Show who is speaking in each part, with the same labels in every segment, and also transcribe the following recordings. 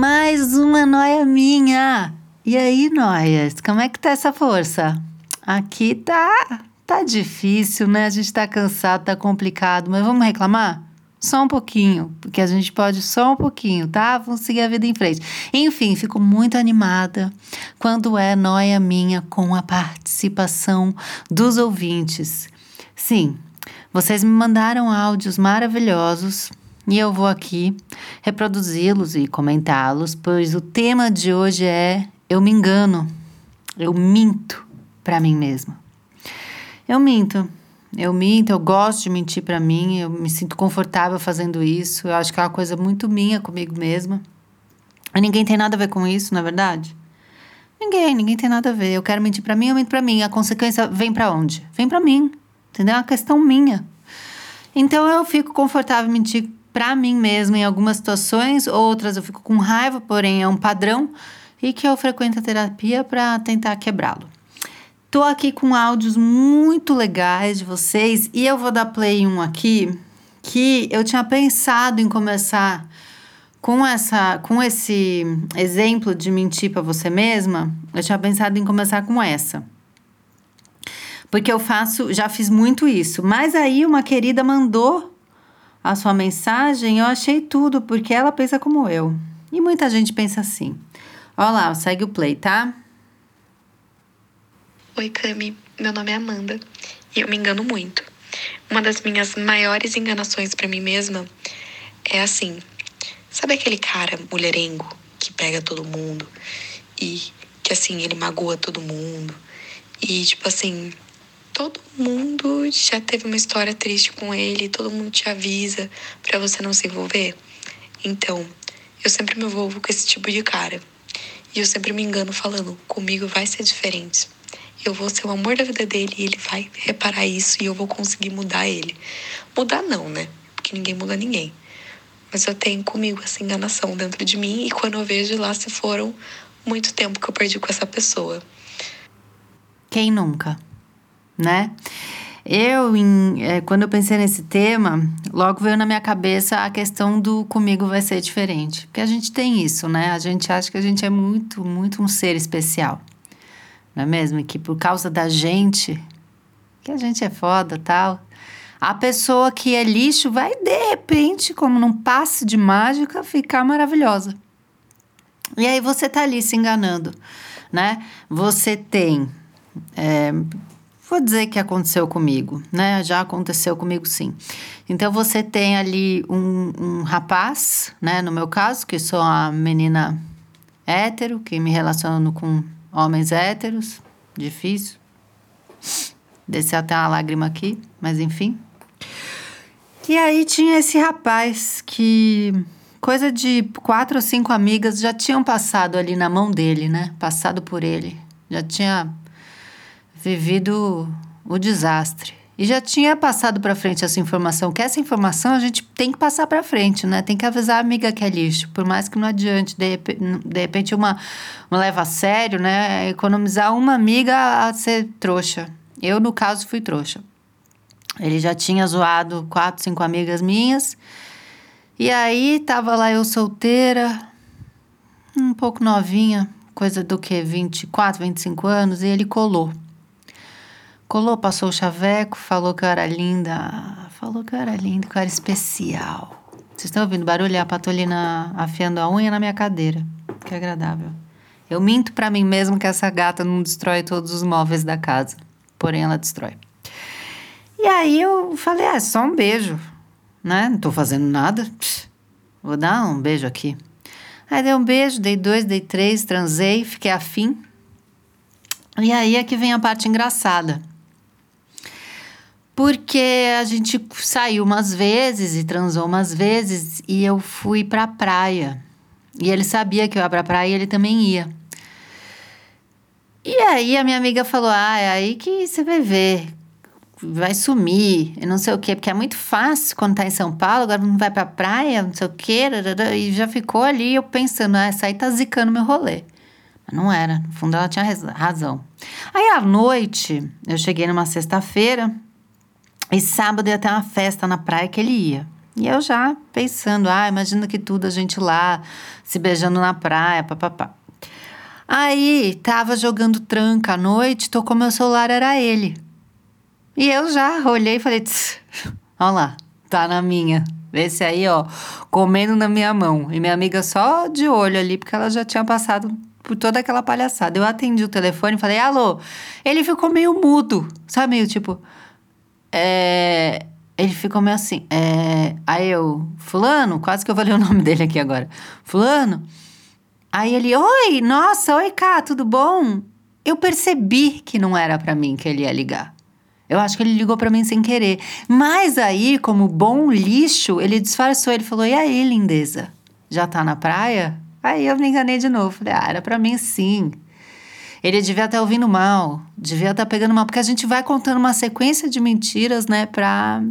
Speaker 1: Mais uma noia minha. E aí, noias, como é que tá essa força? Aqui tá tá difícil, né? A gente tá cansado, tá complicado, mas vamos reclamar? Só um pouquinho, porque a gente pode só um pouquinho, tá? Vamos seguir a vida em frente. Enfim, fico muito animada quando é noia minha com a participação dos ouvintes. Sim, vocês me mandaram áudios maravilhosos e eu vou aqui reproduzi-los e comentá-los, pois o tema de hoje é eu me engano, eu minto para mim mesma. Eu minto. Eu minto, eu gosto de mentir para mim, eu me sinto confortável fazendo isso. Eu acho que é uma coisa muito minha comigo mesma. E ninguém tem nada a ver com isso, na é verdade? Ninguém, ninguém tem nada a ver. Eu quero mentir para mim, eu minto para mim. A consequência vem para onde? Vem para mim. Entendeu? É uma questão minha. Então eu fico confortável mentir para mim mesma em algumas situações, outras eu fico com raiva, porém é um padrão e que eu frequento a terapia para tentar quebrá-lo. Tô aqui com áudios muito legais de vocês e eu vou dar play um aqui que eu tinha pensado em começar com essa com esse exemplo de mentir para você mesma. Eu tinha pensado em começar com essa. Porque eu faço, já fiz muito isso, mas aí uma querida mandou a sua mensagem, eu achei tudo, porque ela pensa como eu. E muita gente pensa assim. Olha lá, segue o play, tá?
Speaker 2: Oi, Cami. Meu nome é Amanda e eu me engano muito. Uma das minhas maiores enganações para mim mesma é assim: sabe aquele cara mulherengo que pega todo mundo e que assim ele magoa todo mundo e tipo assim todo mundo já teve uma história triste com ele, todo mundo te avisa para você não se envolver. Então, eu sempre me envolvo com esse tipo de cara. E eu sempre me engano falando, comigo vai ser diferente. Eu vou ser o amor da vida dele e ele vai reparar isso e eu vou conseguir mudar ele. Mudar não, né? Porque ninguém muda ninguém. Mas eu tenho comigo essa enganação dentro de mim e quando eu vejo lá se foram muito tempo que eu perdi com essa pessoa.
Speaker 1: Quem nunca? Né? Eu, em, é, quando eu pensei nesse tema, logo veio na minha cabeça a questão do comigo vai ser diferente. Porque a gente tem isso, né? A gente acha que a gente é muito, muito um ser especial. Não é mesmo? E que por causa da gente, que a gente é foda tal. A pessoa que é lixo vai, de repente, como num passe de mágica, ficar maravilhosa. E aí você tá ali se enganando, né? Você tem. É, Vou dizer que aconteceu comigo, né? Já aconteceu comigo sim. Então você tem ali um, um rapaz, né? No meu caso, que sou uma menina hétero, que me relaciono com homens héteros, difícil. Desceu até uma lágrima aqui, mas enfim. E aí tinha esse rapaz que coisa de quatro ou cinco amigas já tinham passado ali na mão dele, né? Passado por ele. Já tinha vivido o desastre. E já tinha passado para frente essa informação, que essa informação a gente tem que passar para frente, né? Tem que avisar a amiga que é lixo, por mais que não adiante, de de repente uma, uma leva a sério, né? Economizar uma amiga a ser trouxa. Eu, no caso, fui trouxa. Ele já tinha zoado quatro, cinco amigas minhas. E aí tava lá eu solteira, um pouco novinha, coisa do que 24, 25 anos, e ele colou. Colou, passou o chaveco, falou que eu era linda. Falou que eu era linda, que eu era especial. Vocês estão ouvindo barulho? É a patolina afiando a unha na minha cadeira. Que agradável. Eu minto para mim mesmo que essa gata não destrói todos os móveis da casa. Porém, ela destrói. E aí eu falei, ah, é só um beijo, né? Não tô fazendo nada. Vou dar um beijo aqui. Aí dei um beijo, dei dois, dei três, transei, fiquei afim. E aí é que vem a parte engraçada. Porque a gente saiu umas vezes e transou umas vezes e eu fui pra praia. E ele sabia que eu ia pra praia e ele também ia. E aí a minha amiga falou: Ah, é aí que você vai ver. Vai sumir, e não sei o quê, porque é muito fácil quando tá em São Paulo, agora não vai pra praia, não sei o quê, e já ficou ali eu pensando, ah, essa aí tá zicando meu rolê. Mas não era, no fundo ela tinha razão. Aí à noite, eu cheguei numa sexta-feira, e sábado ia ter uma festa na praia que ele ia. E eu já pensando, ah, imagina que tudo a gente lá, se beijando na praia, papapá. Aí tava jogando tranca à noite, tocou meu celular, era ele. E eu já olhei e falei, olha lá, tá na minha. Esse aí, ó, comendo na minha mão. E minha amiga só de olho ali, porque ela já tinha passado por toda aquela palhaçada. Eu atendi o telefone e falei, alô. Ele ficou meio mudo, sabe? Meio tipo, é, ele ficou meio assim. É, aí eu, Fulano, quase que eu falei o nome dele aqui agora. Fulano. Aí ele, oi, nossa, oi, Cá, tudo bom? Eu percebi que não era para mim que ele ia ligar. Eu acho que ele ligou para mim sem querer. Mas aí, como bom lixo, ele disfarçou. Ele falou: E aí, lindeza? Já tá na praia? Aí eu me enganei de novo. Falei: Ah, era pra mim sim. Ele devia estar ouvindo mal, devia estar pegando mal, porque a gente vai contando uma sequência de mentiras, né, pra,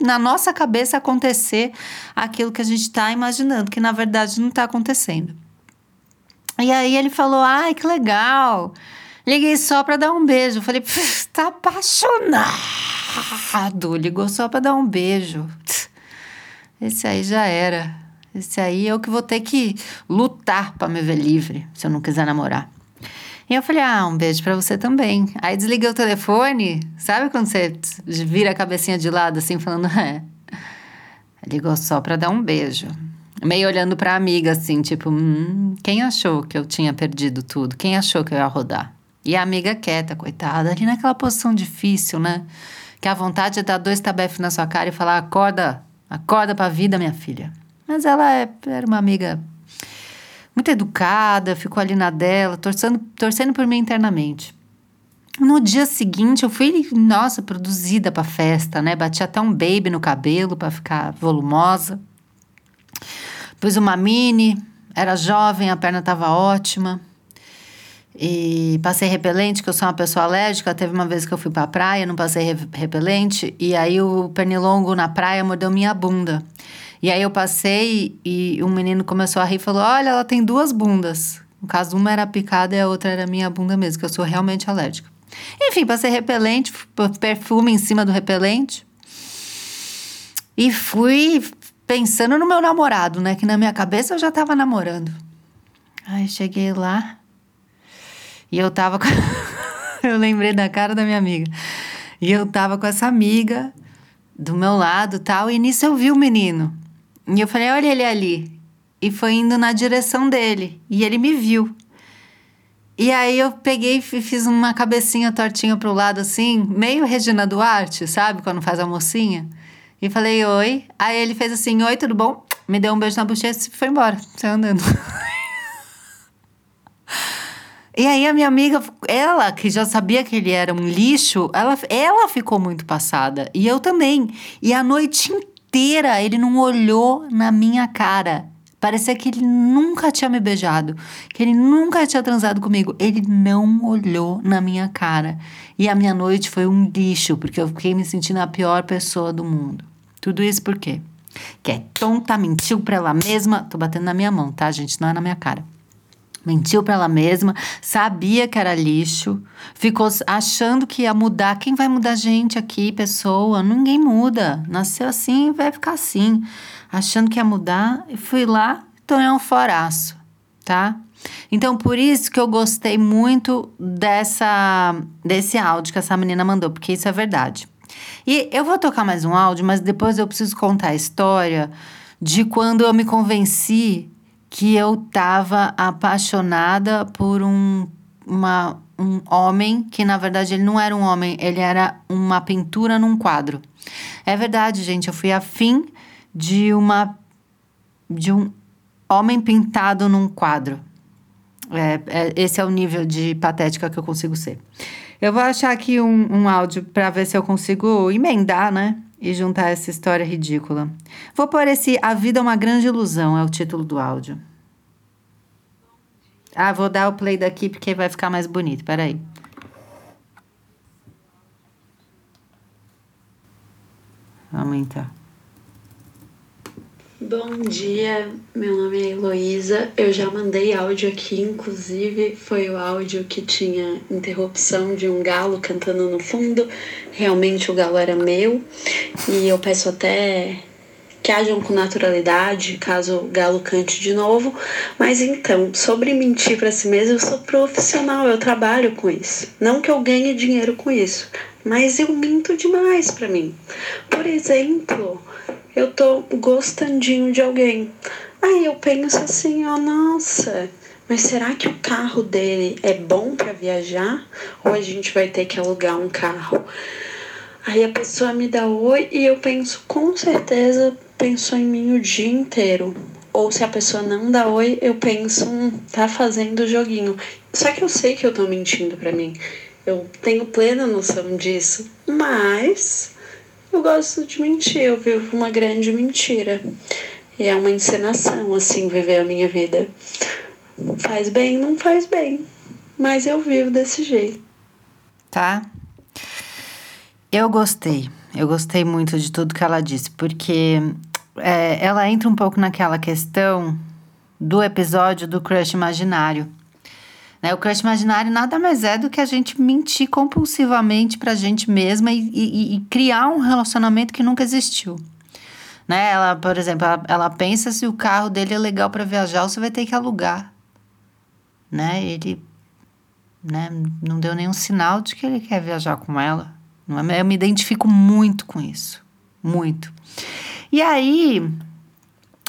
Speaker 1: na nossa cabeça acontecer aquilo que a gente está imaginando, que na verdade não está acontecendo. E aí ele falou: ai, que legal. Liguei só para dar um beijo. Eu falei: tá apaixonado. Ligou só para dar um beijo. Esse aí já era. Esse aí é o que vou ter que lutar para me ver livre, se eu não quiser namorar. E eu falei, ah, um beijo para você também. Aí desliguei o telefone, sabe quando você vira a cabecinha de lado assim, falando, é. Ligou só pra dar um beijo. Meio olhando pra amiga, assim, tipo, hum, quem achou que eu tinha perdido tudo? Quem achou que eu ia rodar? E a amiga quieta, coitada, ali naquela posição difícil, né? Que a vontade é dar dois tabefes na sua cara e falar: acorda, acorda pra vida, minha filha. Mas ela é, era uma amiga muito educada, ficou ali na dela, torcendo, torcendo por mim internamente. No dia seguinte, eu fui, nossa, produzida pra festa, né? Bati até um baby no cabelo para ficar volumosa. Pus uma mini, era jovem, a perna tava ótima. E passei repelente, que eu sou uma pessoa alérgica. Teve uma vez que eu fui pra praia, não passei repelente. E aí o pernilongo na praia mordeu minha bunda. E aí eu passei e um menino começou a rir e falou: Olha, ela tem duas bundas. No caso, uma era picada e a outra era minha bunda mesmo, que eu sou realmente alérgica. Enfim, passei repelente, perfume em cima do repelente. E fui pensando no meu namorado, né? Que na minha cabeça eu já tava namorando. Aí cheguei lá e eu tava com. eu lembrei da cara da minha amiga. E eu tava com essa amiga do meu lado tal. E nisso eu vi o menino. E eu falei, olha ele ali. E foi indo na direção dele. E ele me viu. E aí eu peguei e fiz uma cabecinha tortinha pro lado assim, meio Regina Duarte, sabe? Quando faz a mocinha. E falei, oi. Aí ele fez assim, oi, tudo bom? Me deu um beijo na bochecha e foi embora. Saiu andando. E aí a minha amiga, ela que já sabia que ele era um lixo, ela, ela ficou muito passada. E eu também. E a noite inteira ele não olhou na minha cara. Parecia que ele nunca tinha me beijado, que ele nunca tinha transado comigo. Ele não olhou na minha cara. E a minha noite foi um lixo, porque eu fiquei me sentindo a pior pessoa do mundo. Tudo isso por quê? Que é tonta, mentiu pra ela mesma. Tô batendo na minha mão, tá, gente? Não é na minha cara. Mentiu para ela mesma, sabia que era lixo, ficou achando que ia mudar. Quem vai mudar gente aqui, pessoa? Ninguém muda. Nasceu assim, vai ficar assim. Achando que ia mudar, fui lá, tomei um foraço, tá? Então, por isso que eu gostei muito dessa desse áudio que essa menina mandou, porque isso é verdade. E eu vou tocar mais um áudio, mas depois eu preciso contar a história de quando eu me convenci que eu estava apaixonada por um, uma, um homem que, na verdade, ele não era um homem, ele era uma pintura num quadro. É verdade, gente, eu fui afim de uma de um homem pintado num quadro. É, é, esse é o nível de patética que eu consigo ser. Eu vou achar aqui um, um áudio para ver se eu consigo emendar, né? E juntar essa história ridícula. Vou pôr esse A Vida é uma Grande Ilusão, é o título do áudio. Ah, vou dar o play daqui porque vai ficar mais bonito. Peraí. Aumentar.
Speaker 3: Bom dia, meu nome é Heloísa. Eu já mandei áudio aqui, inclusive foi o áudio que tinha interrupção de um galo cantando no fundo. Realmente o galo era meu e eu peço até que hajam com naturalidade caso o galo cante de novo. Mas então, sobre mentir para si mesmo, eu sou profissional, eu trabalho com isso. Não que eu ganhe dinheiro com isso, mas eu minto demais para mim. Por exemplo, eu tô gostandinho de alguém. Aí eu penso assim, ó, nossa, mas será que o carro dele é bom para viajar? Ou a gente vai ter que alugar um carro? Aí a pessoa me dá oi e eu penso, com certeza pensou em mim o dia inteiro. Ou se a pessoa não dá oi, eu penso, hum, tá fazendo joguinho. Só que eu sei que eu tô mentindo para mim. Eu tenho plena noção disso. Mas eu gosto de mentir, eu vivo uma grande mentira. E é uma encenação, assim, viver a minha vida. Faz bem, não faz bem. Mas eu vivo desse jeito.
Speaker 1: Tá? Eu gostei. Eu gostei muito de tudo que ela disse, porque é, ela entra um pouco naquela questão do episódio do crush imaginário. Né? O crush imaginário nada mais é do que a gente mentir compulsivamente pra gente mesma e, e, e criar um relacionamento que nunca existiu. Né? Ela, por exemplo, ela, ela pensa se o carro dele é legal para viajar, você vai ter que alugar. Né? Ele né, não deu nenhum sinal de que ele quer viajar com ela. É? Eu me identifico muito com isso. Muito. E aí,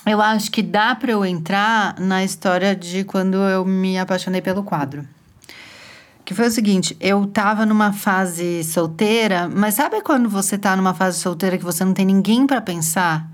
Speaker 1: eu acho que dá para eu entrar na história de quando eu me apaixonei pelo quadro. Que foi o seguinte, eu tava numa fase solteira, mas sabe quando você tá numa fase solteira que você não tem ninguém para pensar?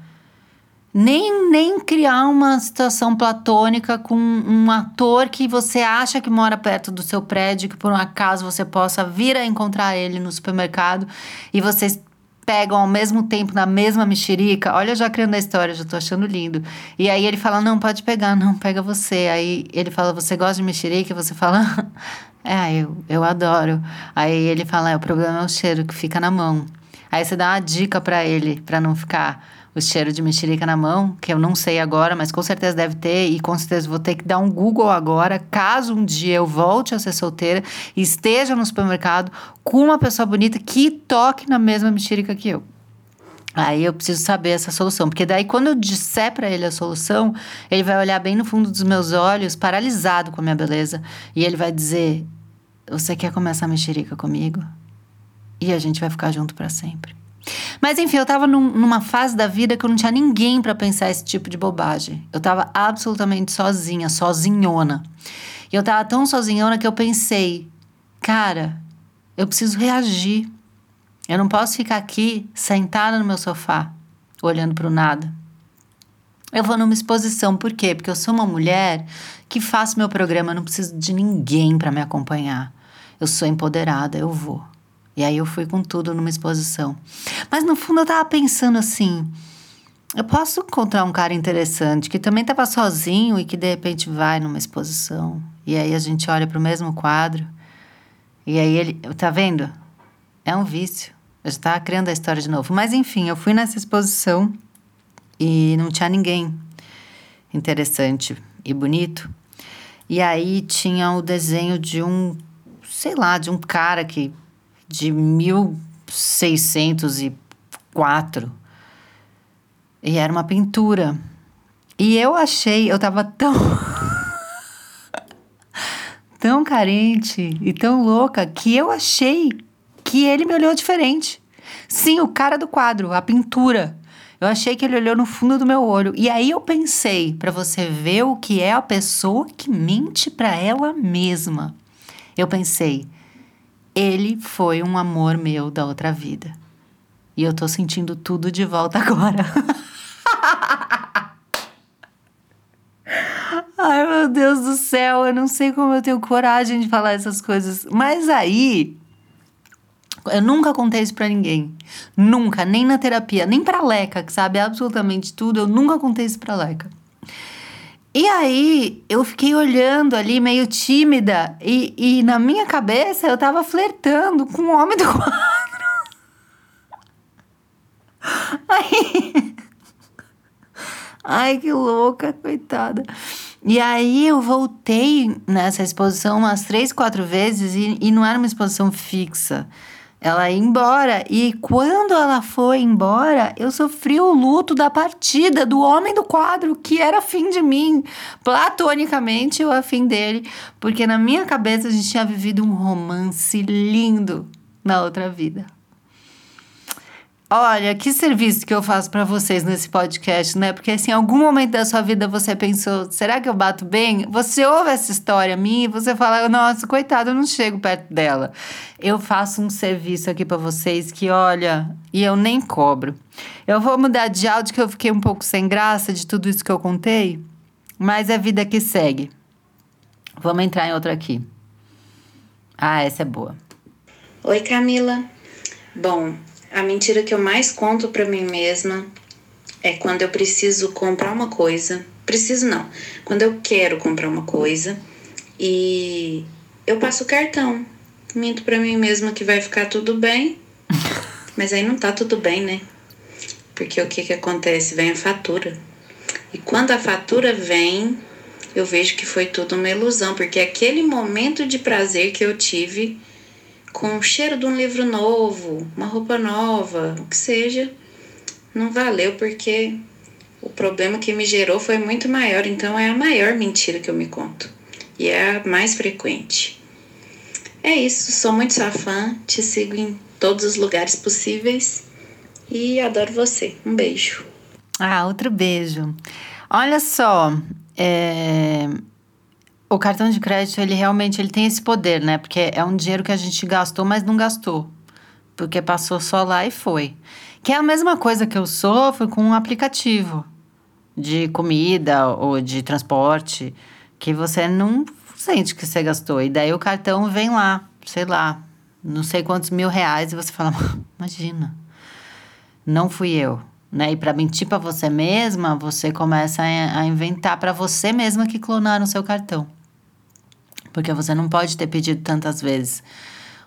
Speaker 1: Nem, nem criar uma situação platônica com um ator que você acha que mora perto do seu prédio, que por um acaso você possa vir a encontrar ele no supermercado e vocês pegam ao mesmo tempo na mesma mexerica. Olha, já criando a história, já tô achando lindo. E aí ele fala: Não, pode pegar, não, pega você. Aí ele fala: Você gosta de mexerica? E você fala: É, eu, eu adoro. Aí ele fala: é, O problema é o cheiro que fica na mão. Aí você dá uma dica para ele, para não ficar o cheiro de mexerica na mão, que eu não sei agora, mas com certeza deve ter, e com certeza vou ter que dar um Google agora, caso um dia eu volte a ser solteira e esteja no supermercado com uma pessoa bonita que toque na mesma mexerica que eu. Aí eu preciso saber essa solução, porque daí quando eu disser para ele a solução, ele vai olhar bem no fundo dos meus olhos, paralisado com a minha beleza, e ele vai dizer: "Você quer começar a mexerica comigo?" E a gente vai ficar junto para sempre. Mas enfim, eu tava num, numa fase da vida que eu não tinha ninguém para pensar esse tipo de bobagem. Eu tava absolutamente sozinha, sozinhona. E eu tava tão sozinhona que eu pensei, cara, eu preciso reagir. Eu não posso ficar aqui sentada no meu sofá, olhando para o nada. Eu vou numa exposição, por quê? Porque eu sou uma mulher que faço meu programa, eu não preciso de ninguém para me acompanhar. Eu sou empoderada, eu vou. E aí eu fui com tudo numa exposição. Mas no fundo eu tava pensando assim: eu posso encontrar um cara interessante que também tava sozinho e que de repente vai numa exposição. E aí a gente olha para o mesmo quadro. E aí ele, tá vendo? É um vício. Eu estava criando a história de novo. Mas enfim, eu fui nessa exposição e não tinha ninguém interessante e bonito. E aí tinha o desenho de um, sei lá, de um cara que de 1604. E era uma pintura. E eu achei, eu tava tão. tão carente e tão louca que eu achei que ele me olhou diferente. Sim, o cara do quadro, a pintura. Eu achei que ele olhou no fundo do meu olho. E aí eu pensei, para você ver o que é a pessoa que mente para ela mesma. Eu pensei, ele foi um amor meu da outra vida. E eu tô sentindo tudo de volta agora. Ai, meu Deus do céu, eu não sei como eu tenho coragem de falar essas coisas. Mas aí, Eu nunca contei isso pra ninguém. Nunca, nem na terapia, nem pra Leca, que sabe absolutamente tudo. Eu nunca contei isso pra Leca. E aí eu fiquei olhando ali, meio tímida, e, e na minha cabeça eu tava flertando com o homem do quadro. Aí. Ai, que louca, coitada. E aí eu voltei nessa exposição umas três, quatro vezes e, e não era uma exposição fixa. Ela ia embora. E quando ela foi embora, eu sofri o luto da partida do homem do quadro, que era afim de mim. Platonicamente, eu afim dele. Porque na minha cabeça a gente tinha vivido um romance lindo na outra vida. Olha, que serviço que eu faço para vocês nesse podcast, né? Porque assim, em algum momento da sua vida você pensou, será que eu bato bem? Você ouve essa história minha e você fala, nossa, coitada, eu não chego perto dela. Eu faço um serviço aqui para vocês que, olha, e eu nem cobro. Eu vou mudar de áudio que eu fiquei um pouco sem graça de tudo isso que eu contei, mas é vida que segue. Vamos entrar em outra aqui. Ah, essa é boa.
Speaker 4: Oi, Camila. Bom, a mentira que eu mais conto para mim mesma é quando eu preciso comprar uma coisa. Preciso não. Quando eu quero comprar uma coisa e eu passo o cartão. Minto para mim mesma que vai ficar tudo bem. Mas aí não tá tudo bem, né? Porque o que que acontece? Vem a fatura. E quando a fatura vem, eu vejo que foi tudo uma ilusão, porque aquele momento de prazer que eu tive com o cheiro de um livro novo, uma roupa nova, o que seja, não valeu porque o problema que me gerou foi muito maior, então é a maior mentira que eu me conto e é a mais frequente. É isso, sou muito sua fã, te sigo em todos os lugares possíveis e adoro você. Um beijo.
Speaker 1: Ah, outro beijo. Olha só, é, o cartão de crédito, ele realmente ele tem esse poder, né? Porque é um dinheiro que a gente gastou, mas não gastou. Porque passou só lá e foi. Que é a mesma coisa que eu sofro com um aplicativo de comida ou de transporte, que você não sente que você gastou. E daí o cartão vem lá, sei lá, não sei quantos mil reais, e você fala, imagina, não fui eu. Né? E para mentir para você mesma, você começa a inventar para você mesma que clonaram seu cartão porque você não pode ter pedido tantas vezes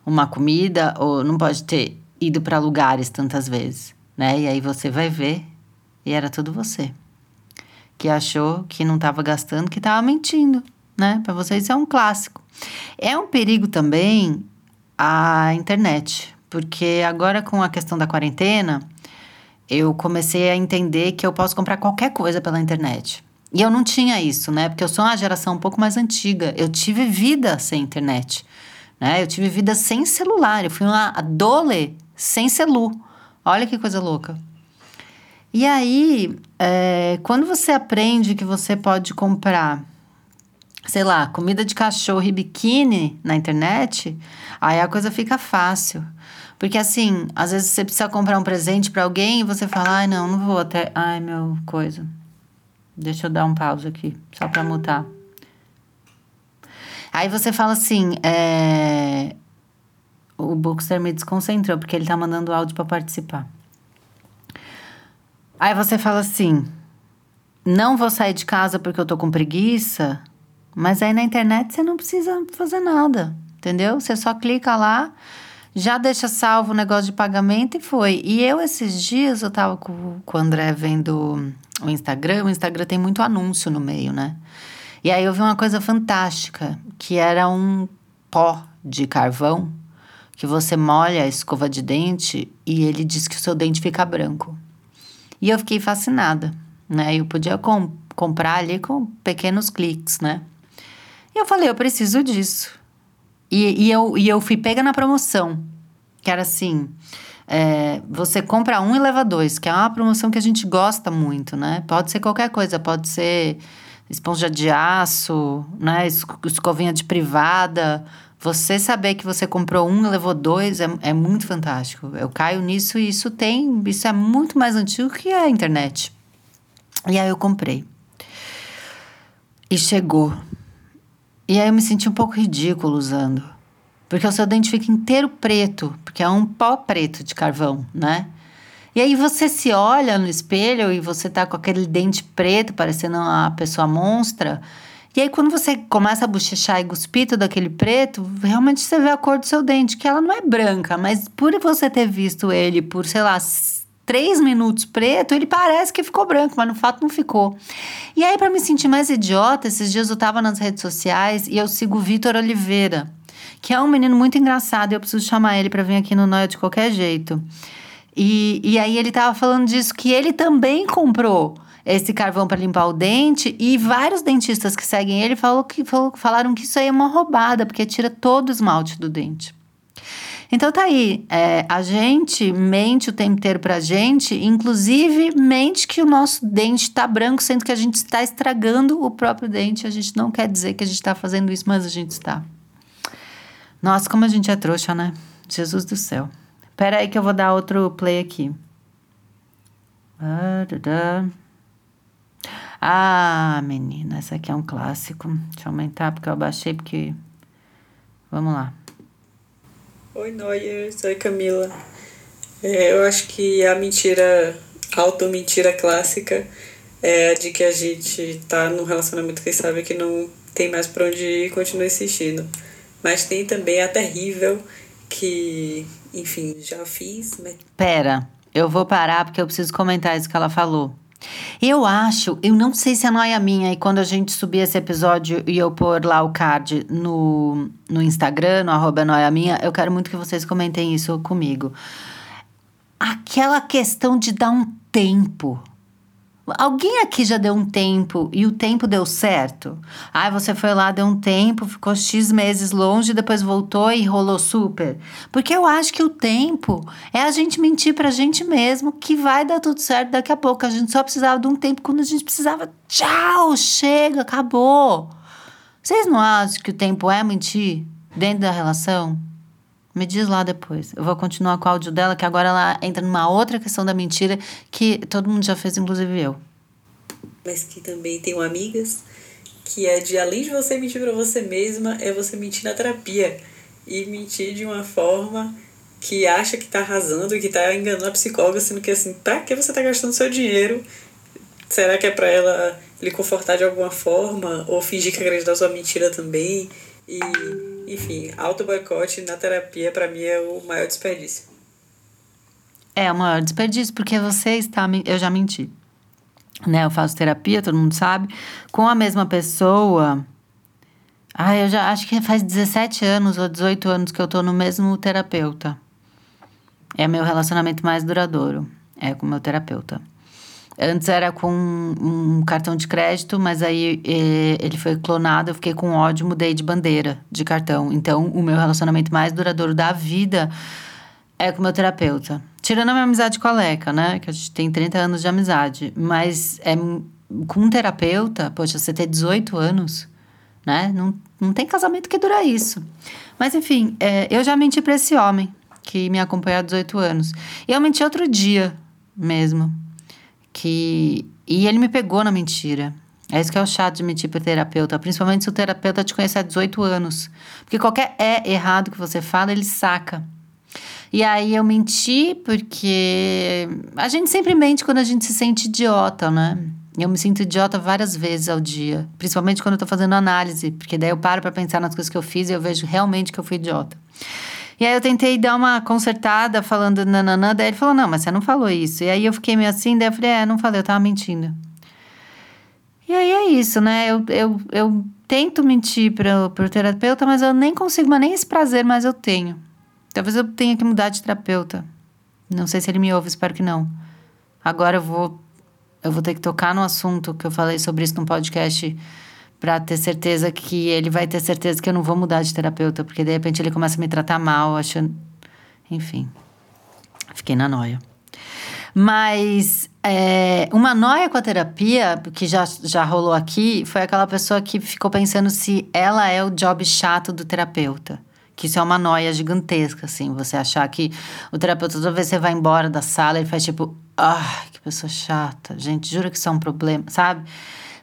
Speaker 1: uma comida ou não pode ter ido para lugares tantas vezes, né? E aí você vai ver e era tudo você que achou que não estava gastando, que estava mentindo, né? Para vocês é um clássico. É um perigo também a internet, porque agora com a questão da quarentena, eu comecei a entender que eu posso comprar qualquer coisa pela internet. E eu não tinha isso, né? Porque eu sou uma geração um pouco mais antiga. Eu tive vida sem internet, né? Eu tive vida sem celular. Eu fui uma adole sem celu. Olha que coisa louca. E aí, é, quando você aprende que você pode comprar, sei lá, comida de cachorro e biquíni na internet, aí a coisa fica fácil. Porque assim, às vezes você precisa comprar um presente para alguém e você fala, ai, não, não vou até. Ai, meu, coisa. Deixa eu dar um pause aqui, só para mutar. Aí você fala assim, é... o Bookster me desconcentrou porque ele tá mandando áudio para participar. Aí você fala assim, não vou sair de casa porque eu tô com preguiça, mas aí na internet você não precisa fazer nada, entendeu? Você só clica lá, já deixa salvo o negócio de pagamento e foi. E eu, esses dias, eu tava com, com o André vendo o Instagram, o Instagram tem muito anúncio no meio, né? E aí eu vi uma coisa fantástica, que era um pó de carvão que você molha a escova de dente e ele diz que o seu dente fica branco. E eu fiquei fascinada, né? Eu podia com, comprar ali com pequenos cliques, né? E eu falei, eu preciso disso. E, e, eu, e eu fui pega na promoção, que era assim: é, você compra um e leva dois, que é uma promoção que a gente gosta muito, né? Pode ser qualquer coisa, pode ser esponja de aço, né? Escovinha de privada. Você saber que você comprou um e levou dois é, é muito fantástico. Eu caio nisso e isso tem. Isso é muito mais antigo que a internet. E aí eu comprei. E chegou. E aí eu me senti um pouco ridículo usando. Porque o seu dente fica inteiro preto, porque é um pó preto de carvão, né? E aí você se olha no espelho e você tá com aquele dente preto, parecendo uma pessoa monstra. E aí, quando você começa a bochechar e cuspir todo aquele preto, realmente você vê a cor do seu dente, que ela não é branca, mas por você ter visto ele por, sei lá, três minutos preto, ele parece que ficou branco, mas no fato não ficou. E aí, para me sentir mais idiota, esses dias eu tava nas redes sociais e eu sigo o Vitor Oliveira, que é um menino muito engraçado e eu preciso chamar ele para vir aqui no Noia de qualquer jeito. E, e aí ele tava falando disso, que ele também comprou esse carvão para limpar o dente e vários dentistas que seguem ele falou que, falou, falaram que isso aí é uma roubada, porque tira todo o esmalte do dente. Então tá aí, é, a gente mente o tempo inteiro pra gente, inclusive mente que o nosso dente está branco, sendo que a gente está estragando o próprio dente. A gente não quer dizer que a gente está fazendo isso, mas a gente está. Nossa, como a gente é trouxa, né? Jesus do céu. Pera aí que eu vou dar outro play aqui. Ah, ah, menina, essa aqui é um clássico. Deixa eu aumentar porque eu abaixei porque. Vamos lá.
Speaker 5: Oi, Noia, a Camila. É, eu acho que a mentira, a auto-mentira clássica é a de que a gente tá num relacionamento que sabe que não tem mais pra onde ir e continua insistindo. Mas tem também a terrível que, enfim, já fiz. Mas...
Speaker 1: Pera, eu vou parar porque eu preciso comentar isso que ela falou. Eu acho, eu não sei se é noia minha, e quando a gente subir esse episódio e eu pôr lá o card no, no Instagram, no arroba noia minha, eu quero muito que vocês comentem isso comigo. Aquela questão de dar um tempo Alguém aqui já deu um tempo e o tempo deu certo? Ah, você foi lá, deu um tempo, ficou X meses longe, depois voltou e rolou super? Porque eu acho que o tempo é a gente mentir pra gente mesmo que vai dar tudo certo daqui a pouco. A gente só precisava de um tempo quando a gente precisava. Tchau, chega, acabou. Vocês não acham que o tempo é mentir dentro da relação? Me diz lá depois. Eu vou continuar com o áudio dela, que agora ela entra numa outra questão da mentira que todo mundo já fez, inclusive eu.
Speaker 5: Mas que também tenho amigas, que é de além de você mentir para você mesma, é você mentir na terapia. E mentir de uma forma que acha que tá arrasando que tá enganando a psicóloga, sendo que assim, tá que você tá gastando seu dinheiro. Será que é para ela lhe confortar de alguma forma? Ou fingir que acredita na sua mentira também? E enfim, auto-boicote na terapia, para mim, é o maior desperdício.
Speaker 1: É o maior desperdício, porque você está. Eu já menti. Né? Eu faço terapia, todo mundo sabe, com a mesma pessoa. Ah, eu já acho que faz 17 anos ou 18 anos que eu tô no mesmo terapeuta. É meu relacionamento mais duradouro. É com o meu terapeuta. Antes era com um cartão de crédito, mas aí ele foi clonado, eu fiquei com ódio, mudei de bandeira de cartão. Então, o meu relacionamento mais duradouro da vida é com o meu terapeuta. Tirando a minha amizade com a Leca, né? Que a gente tem 30 anos de amizade. Mas é com um terapeuta, poxa, você ter 18 anos, né? Não, não tem casamento que dura isso. Mas enfim, é, eu já menti para esse homem que me acompanhou há 18 anos. E eu menti outro dia mesmo que. E ele me pegou na mentira. É isso que é o chato de mentir para terapeuta, principalmente se o terapeuta te conhece há 18 anos. Porque qualquer é errado que você fala, ele saca. E aí eu menti porque a gente sempre mente quando a gente se sente idiota, né? Eu me sinto idiota várias vezes ao dia, principalmente quando eu tô fazendo análise, porque daí eu paro para pensar nas coisas que eu fiz e eu vejo realmente que eu fui idiota. E aí eu tentei dar uma consertada falando nananã, daí ele falou, não, mas você não falou isso. E aí eu fiquei meio assim, daí eu falei, é, não falei, eu tava mentindo. E aí é isso, né? Eu, eu, eu tento mentir para o terapeuta, mas eu nem consigo, mas nem esse prazer mais eu tenho. Talvez eu tenha que mudar de terapeuta. Não sei se ele me ouve, espero que não. Agora eu vou eu vou ter que tocar no assunto que eu falei sobre isso num podcast para ter certeza que ele vai ter certeza que eu não vou mudar de terapeuta, porque de repente ele começa a me tratar mal, achando. Enfim. Fiquei na noia. Mas é, uma noia com a terapia, que já, já rolou aqui, foi aquela pessoa que ficou pensando se ela é o job chato do terapeuta. Que isso é uma noia gigantesca, assim. Você achar que o terapeuta, toda vez que você vai embora da sala, ele faz tipo, ah, que pessoa chata. Gente, jura que isso é um problema, sabe?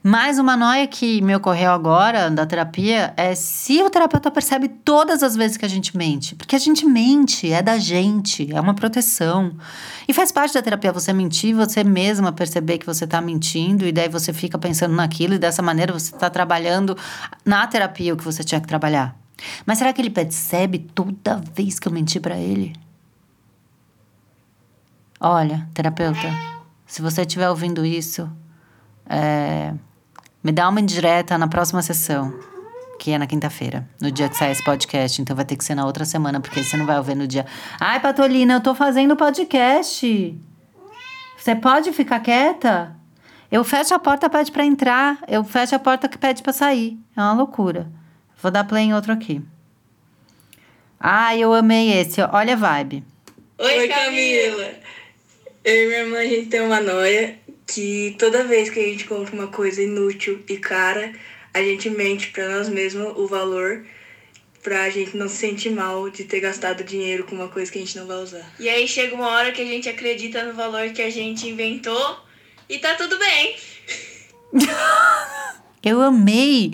Speaker 1: Mas uma noia que me ocorreu agora da terapia é se o terapeuta percebe todas as vezes que a gente mente. Porque a gente mente, é da gente, é uma proteção. E faz parte da terapia você mentir, você mesma perceber que você está mentindo, e daí você fica pensando naquilo, e dessa maneira você está trabalhando na terapia o que você tinha que trabalhar. Mas será que ele percebe toda vez que eu menti para ele? Olha, terapeuta, se você estiver ouvindo isso, é, me dá uma indireta na próxima sessão, que é na quinta-feira, no dia que sai esse podcast. Então vai ter que ser na outra semana, porque você não vai ouvir no dia. Ai, Patolina, eu tô fazendo podcast. Você pode ficar quieta? Eu fecho a porta, pede para entrar. Eu fecho a porta que pede para sair. É uma loucura. Vou dar play em outro aqui. Ah, eu amei esse. Olha a vibe.
Speaker 6: Oi, Camila. Eu e minha irmã, a gente tem uma noia que toda vez que a gente compra uma coisa inútil e cara, a gente mente para nós mesmos o valor pra gente não se sentir mal de ter gastado dinheiro com uma coisa que a gente não vai usar. E aí chega uma hora que a gente acredita no valor que a gente inventou e tá tudo bem.
Speaker 1: Eu amei.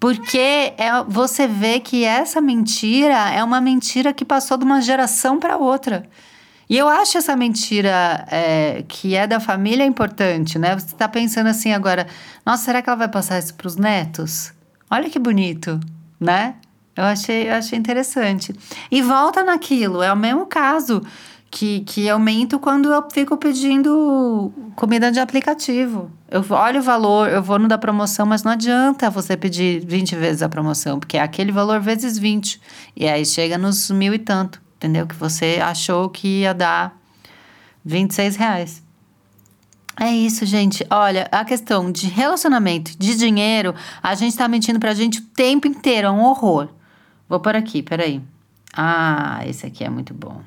Speaker 1: Porque é, você vê que essa mentira é uma mentira que passou de uma geração para outra. E eu acho essa mentira é, que é da família importante, né? Você está pensando assim agora, nossa, será que ela vai passar isso para os netos? Olha que bonito, né? Eu achei, eu achei interessante. E volta naquilo, é o mesmo caso que, que eu minto quando eu fico pedindo comida de aplicativo. Eu olho o valor, eu vou no da promoção, mas não adianta você pedir 20 vezes a promoção, porque é aquele valor vezes 20. E aí chega nos mil e tanto entendeu? Que você achou que ia dar 26 reais. É isso, gente. Olha, a questão de relacionamento, de dinheiro, a gente tá mentindo pra gente o tempo inteiro, é um horror. Vou por aqui, peraí. Ah, esse aqui é muito bom.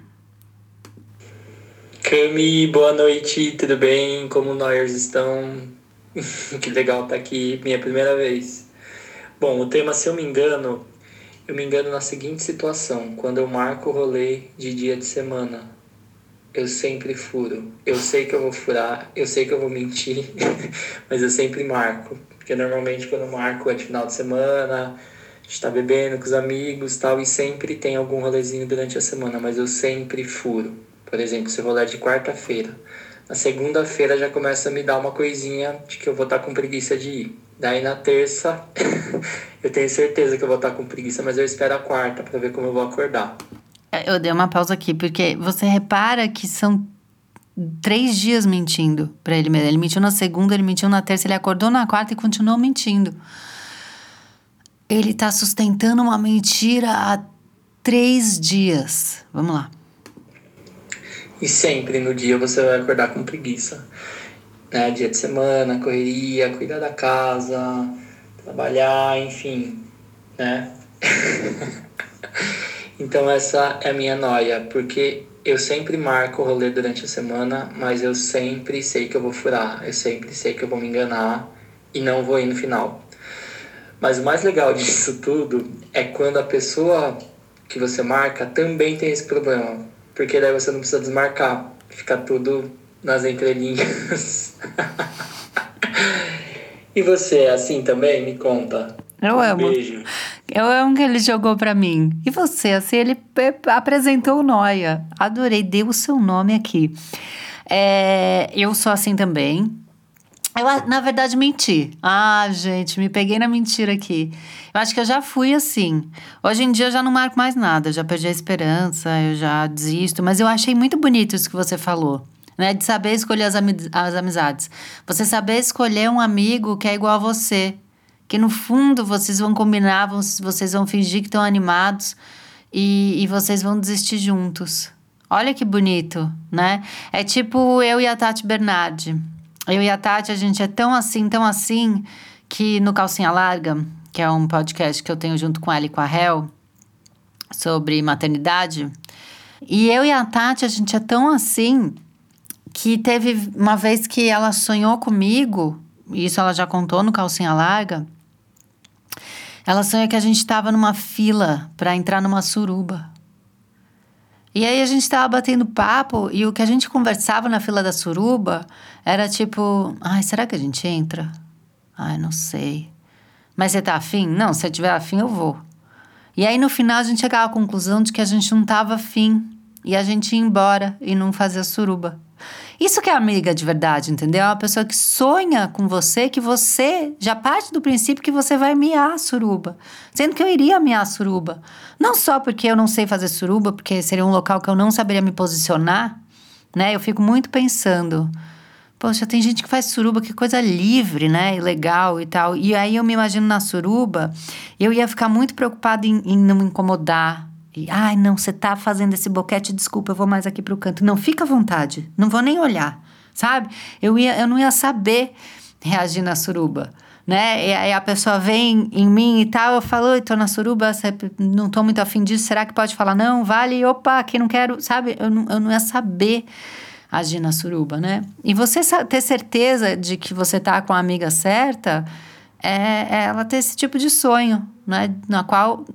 Speaker 7: Cami, boa noite, tudo bem? Como nós estão? que legal estar tá aqui, minha primeira vez. Bom, o tema, se eu me engano, eu me engano na seguinte situação: quando eu marco o rolê de dia de semana, eu sempre furo. Eu sei que eu vou furar, eu sei que eu vou mentir, mas eu sempre marco. Porque normalmente quando eu marco é de final de semana, a tá bebendo com os amigos tal, e sempre tem algum rolezinho durante a semana, mas eu sempre furo. Por exemplo, se rolê é de quarta-feira. Na segunda-feira já começa a me dar uma coisinha de que eu vou estar tá com preguiça de ir. Daí na terça, eu tenho certeza que eu vou estar com preguiça, mas eu espero a quarta para ver como eu vou acordar.
Speaker 1: É, eu dei uma pausa aqui, porque você repara que são três dias mentindo para ele mesmo. Ele mentiu na segunda, ele mentiu na terça, ele acordou na quarta e continuou mentindo. Ele tá sustentando uma mentira há três dias. Vamos lá.
Speaker 7: E sempre no dia você vai acordar com preguiça né? Dia de semana, correria, cuidar da casa, trabalhar, enfim, né? então essa é a minha noia, porque eu sempre marco o rolê durante a semana, mas eu sempre sei que eu vou furar, eu sempre sei que eu vou me enganar e não vou ir no final. Mas o mais legal disso tudo é quando a pessoa que você marca também tem esse problema, porque daí você não precisa desmarcar, fica tudo nas entrelinhas. e você é assim também? Me conta.
Speaker 1: Eu amo. Beijo. Eu amo que ele jogou para mim. E você, assim, ele apresentou o Noia. Adorei, deu o seu nome aqui. É, eu sou assim também. Eu, na verdade, menti. Ah, gente, me peguei na mentira aqui. Eu acho que eu já fui assim. Hoje em dia eu já não marco mais nada, já perdi a esperança, eu já desisto. Mas eu achei muito bonito isso que você falou né? De saber escolher as, as amizades. Você saber escolher um amigo que é igual a você. Que no fundo vocês vão combinar, vocês vão fingir que estão animados e, e vocês vão desistir juntos. Olha que bonito, né? É tipo eu e a Tati Bernardi. Eu e a Tati, a gente é tão assim, tão assim, que no Calcinha Larga, que é um podcast que eu tenho junto com ela e com a Hel, sobre maternidade. E eu e a Tati, a gente é tão assim que teve uma vez que ela sonhou comigo, isso ela já contou no Calcinha Larga. Ela sonhou que a gente estava numa fila para entrar numa suruba. E aí a gente estava batendo papo e o que a gente conversava na fila da suruba era tipo: ai, será que a gente entra? Ai, não sei. Mas você tá afim? Não, se eu tiver afim, eu vou. E aí no final a gente chegava à conclusão de que a gente não tava afim. E a gente ia embora e não fazia suruba. Isso que é amiga de verdade, entendeu? É uma pessoa que sonha com você, que você já parte do princípio que você vai miar a suruba. Sendo que eu iria miar a suruba. Não só porque eu não sei fazer suruba, porque seria um local que eu não saberia me posicionar, né? Eu fico muito pensando. Poxa, tem gente que faz suruba, que coisa livre, né? E legal e tal. E aí eu me imagino na suruba, eu ia ficar muito preocupada em, em não me incomodar, e, ai, não, você tá fazendo esse boquete, desculpa, eu vou mais aqui pro canto. Não, fica à vontade, não vou nem olhar, sabe? Eu, ia, eu não ia saber reagir na suruba, né? E aí a pessoa vem em mim e tal, eu falo, oi, tô na suruba, não tô muito afim disso, será que pode falar? Não, vale, opa, aqui não quero, sabe? Eu não, eu não ia saber agir na suruba, né? E você ter certeza de que você tá com a amiga certa é, é ela ter esse tipo de sonho, né? Na qual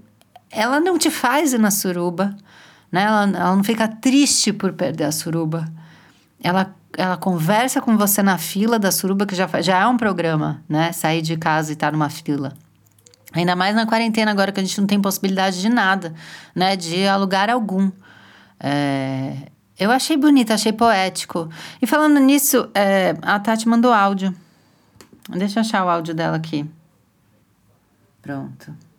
Speaker 1: ela não te faz ir na suruba, né? Ela, ela não fica triste por perder a suruba. Ela, ela conversa com você na fila da suruba, que já, já é um programa, né? Sair de casa e estar tá numa fila. Ainda mais na quarentena, agora que a gente não tem possibilidade de nada, né? De alugar algum. É, eu achei bonito, achei poético. E falando nisso, é, a Tati mandou áudio. Deixa eu achar o áudio dela aqui. Pronto.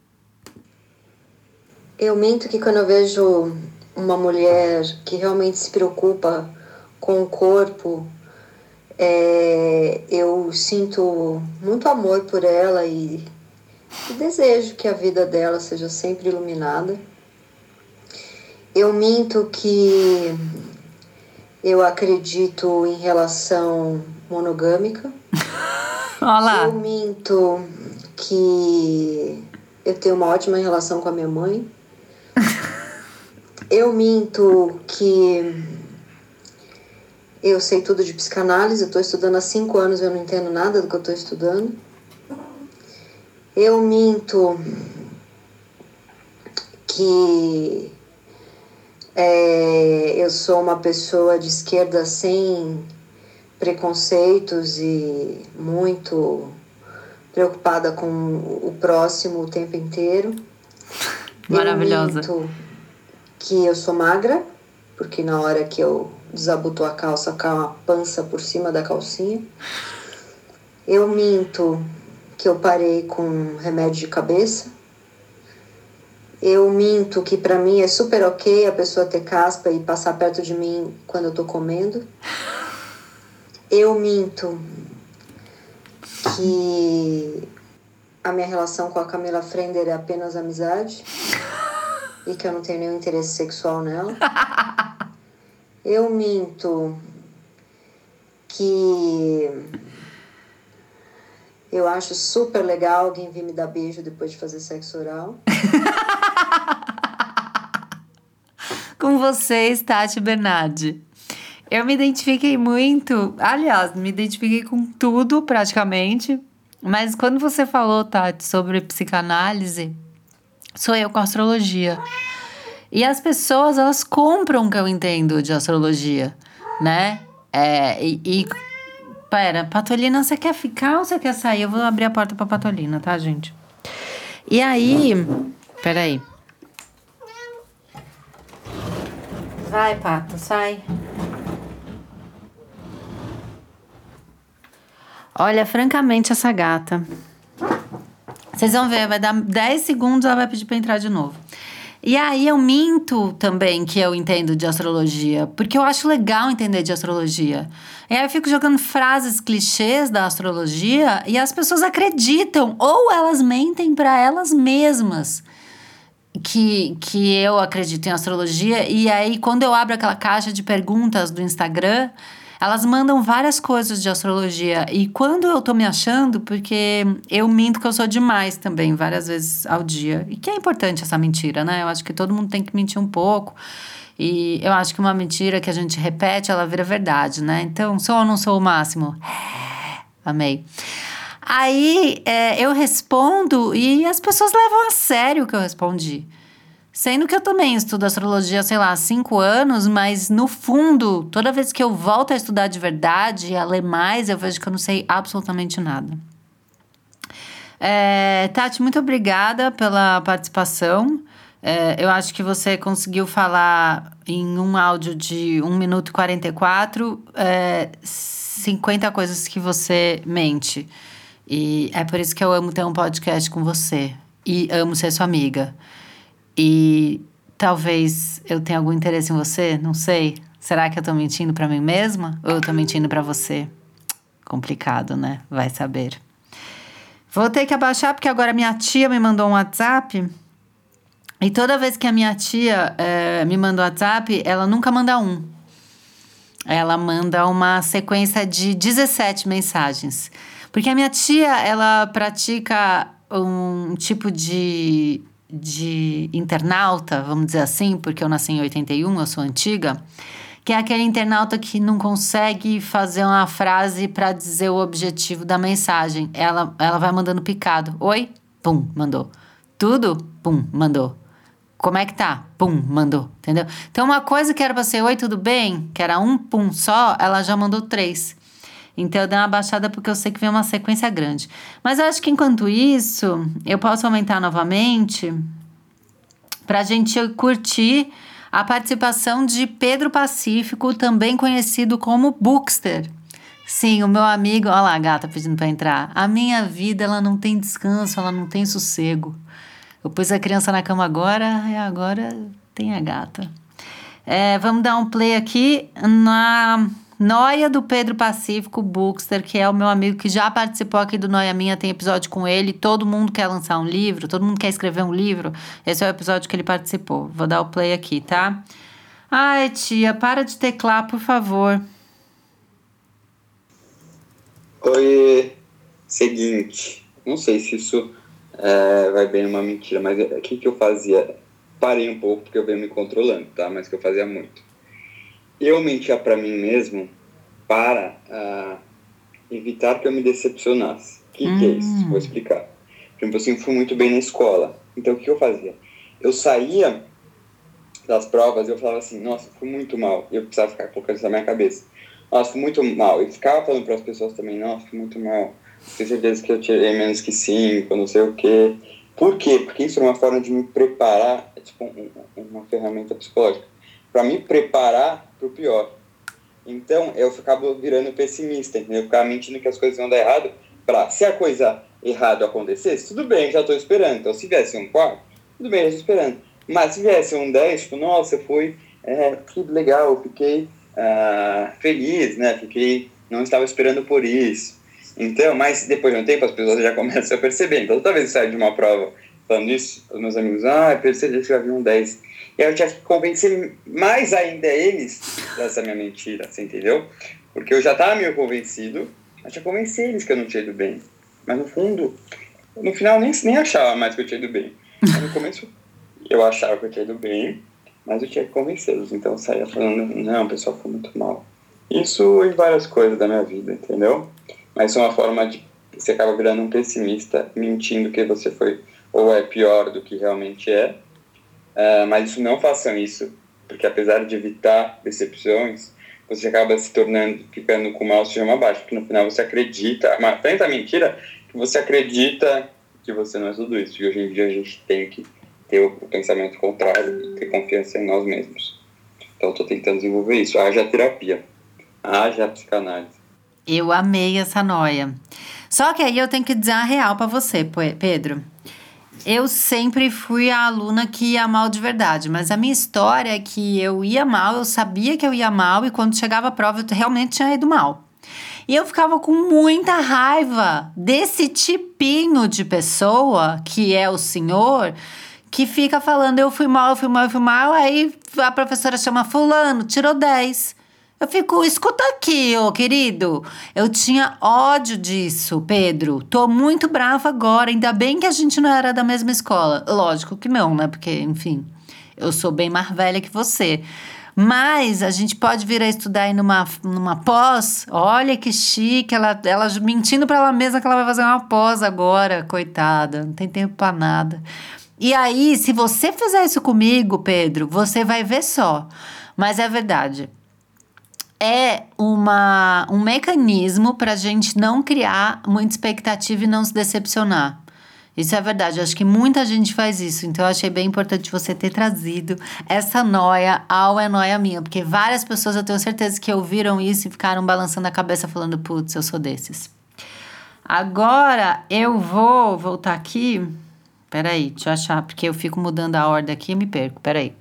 Speaker 8: Eu minto que quando eu vejo uma mulher que realmente se preocupa com o corpo, é, eu sinto muito amor por ela e, e desejo que a vida dela seja sempre iluminada. Eu minto que eu acredito em relação monogâmica.
Speaker 1: Olá.
Speaker 8: Eu minto que eu tenho uma ótima relação com a minha mãe. Eu minto que eu sei tudo de psicanálise, eu estou estudando há cinco anos e eu não entendo nada do que eu estou estudando. Eu minto que é, eu sou uma pessoa de esquerda sem preconceitos e muito preocupada com o próximo o tempo inteiro.
Speaker 1: Maravilhosa.
Speaker 8: Eu que eu sou magra, porque na hora que eu desabotou a calça, cai uma pança por cima da calcinha. Eu minto que eu parei com remédio de cabeça. Eu minto que para mim é super ok a pessoa ter caspa e passar perto de mim quando eu tô comendo. Eu minto que a minha relação com a Camila Frender é apenas amizade e que eu não tenho nenhum interesse sexual nela. Eu minto que eu acho super legal alguém vir me dar beijo depois de fazer sexo oral.
Speaker 1: Com vocês, Tati Bernardi. Eu me identifiquei muito, aliás, me identifiquei com tudo praticamente, mas quando você falou, Tati, sobre psicanálise, sou eu com astrologia. E as pessoas, elas compram o que eu entendo de astrologia, né? É, e, e. Pera, Patolina, você quer ficar ou você quer sair? Eu vou abrir a porta pra Patolina, tá, gente? E aí. Peraí. Vai, Pato, sai. Olha, francamente, essa gata. Vocês vão ver, vai dar 10 segundos, ela vai pedir para entrar de novo. E aí eu minto também que eu entendo de astrologia, porque eu acho legal entender de astrologia. E aí eu fico jogando frases clichês da astrologia e as pessoas acreditam ou elas mentem para elas mesmas que, que eu acredito em astrologia. E aí quando eu abro aquela caixa de perguntas do Instagram, elas mandam várias coisas de astrologia. E quando eu tô me achando, porque eu minto que eu sou demais também, várias vezes ao dia. E que é importante essa mentira, né? Eu acho que todo mundo tem que mentir um pouco. E eu acho que uma mentira que a gente repete, ela vira verdade, né? Então, sou ou não sou o máximo? Amei. Aí é, eu respondo e as pessoas levam a sério o que eu respondi. Sendo que eu também estudo astrologia, sei lá, há cinco anos, mas no fundo, toda vez que eu volto a estudar de verdade, a ler mais, eu vejo que eu não sei absolutamente nada. É, Tati, muito obrigada pela participação. É, eu acho que você conseguiu falar em um áudio de 1 minuto e 44 é, 50 coisas que você mente. E é por isso que eu amo ter um podcast com você. E amo ser sua amiga. E talvez eu tenha algum interesse em você, não sei. Será que eu tô mentindo para mim mesma ou eu tô mentindo para você? Complicado, né? Vai saber. Vou ter que abaixar porque agora minha tia me mandou um WhatsApp. E toda vez que a minha tia é, me manda um WhatsApp, ela nunca manda um. Ela manda uma sequência de 17 mensagens. Porque a minha tia, ela pratica um tipo de, de internauta, vamos dizer assim, porque eu nasci em 81, eu sou antiga, que é aquele internauta que não consegue fazer uma frase para dizer o objetivo da mensagem. Ela, ela vai mandando picado. Oi? Pum, mandou. Tudo? Pum, mandou. Como é que tá? Pum, mandou, entendeu? Então, uma coisa que era pra ser oi, tudo bem? Que era um pum só, ela já mandou três. Então, eu dei uma baixada porque eu sei que vem uma sequência grande. Mas eu acho que enquanto isso, eu posso aumentar novamente pra gente curtir a participação de Pedro Pacífico, também conhecido como Bookster. Sim, o meu amigo, olha lá a gata pedindo para entrar. A minha vida, ela não tem descanso, ela não tem sossego. Eu pus a criança na cama agora e agora tem a gata. É, vamos dar um play aqui na Noia do Pedro Pacífico Bookster, que é o meu amigo que já participou aqui do Noia Minha, tem episódio com ele. Todo mundo quer lançar um livro, todo mundo quer escrever um livro. Esse é o episódio que ele participou. Vou dar o play aqui, tá? Ai, tia, para de teclar, por favor.
Speaker 9: Oi, seguinte, não sei se isso é, vai bem uma mentira, mas o que, que eu fazia? Parei um pouco porque eu venho me controlando, tá? Mas que eu fazia muito. Eu mentia para mim mesmo para uh, evitar que eu me decepcionasse. O que, hum. que é isso? Hum. Vou explicar. Por exemplo, eu sempre fui muito bem na escola. Então, o que eu fazia? Eu saía das provas e eu falava assim, nossa, fui muito mal. E eu precisava ficar colocando isso na minha cabeça. Nossa, fui muito mal. E ficava falando para as pessoas também, nossa, fui muito mal tenho certeza que eu tirei menos que cinco, não sei o quê. Por quê? Porque isso é uma forma de me preparar, é tipo um, uma ferramenta psicológica, para me preparar para o pior. Então, eu ficava virando pessimista, entendeu? Eu ficava mentindo que as coisas iam dar errado, para se a coisa errada acontecesse, tudo bem, já estou esperando. Então, se viesse um 4, tudo bem, já esperando. Mas se viesse um 10, tipo, nossa, foi, é, legal, fiquei uh, feliz, né? Fiquei, não estava esperando por isso. Então, mas depois de um tempo as pessoas já começam a perceber. Então, toda vez que eu saio de uma prova falando isso, os meus amigos, ah, percebi que já vi um 10. Eu tinha que convencer mais ainda eles dessa minha mentira, você entendeu? Porque eu já estava meio convencido, mas tinha que convencer eles que eu não tinha ido bem. Mas no fundo, no final nem, nem achava mais que eu tinha ido bem. Mas no começo eu achava que eu tinha ido bem, mas eu tinha que convencê-los. Então eu saía falando, não, o pessoal foi muito mal. Isso e várias coisas da minha vida, entendeu? mas é uma forma de você acaba virando um pessimista, mentindo que você foi ou é pior do que realmente é. Uh, mas isso não façam isso, porque apesar de evitar decepções, você acaba se tornando, ficando com uma autoestima baixa, porque no final você acredita, uma, tanta mentira, que você acredita que você não é tudo isso. E hoje em dia a gente tem que ter o, o pensamento contrário e ter confiança em nós mesmos. Então estou tentando desenvolver isso. Haja terapia, haja psicanálise.
Speaker 1: Eu amei essa noia. Só que aí eu tenho que dizer a real para você, Pedro. Eu sempre fui a aluna que ia mal de verdade, mas a minha história é que eu ia mal, eu sabia que eu ia mal e quando chegava a prova eu realmente tinha ido mal. E eu ficava com muita raiva desse tipinho de pessoa que é o senhor que fica falando eu fui mal, eu fui mal, eu fui mal, aí a professora chama fulano, tirou 10. Eu fico, escuta aqui, ô querido. Eu tinha ódio disso, Pedro. Tô muito brava agora. Ainda bem que a gente não era da mesma escola. Lógico que não, né? Porque, enfim, eu sou bem mais velha que você. Mas a gente pode vir a estudar aí numa, numa pós. Olha que chique, ela, ela mentindo para ela mesma que ela vai fazer uma pós agora, coitada, não tem tempo para nada. E aí, se você fizer isso comigo, Pedro, você vai ver só. Mas é verdade é uma, um mecanismo para a gente não criar muita expectativa e não se decepcionar. Isso é verdade. Eu acho que muita gente faz isso. Então, eu achei bem importante você ter trazido essa noia ao é noia minha. Porque várias pessoas, eu tenho certeza que ouviram isso e ficaram balançando a cabeça falando, putz, eu sou desses. Agora, eu vou voltar aqui. Peraí, deixa eu achar, porque eu fico mudando a ordem aqui e me perco. Peraí.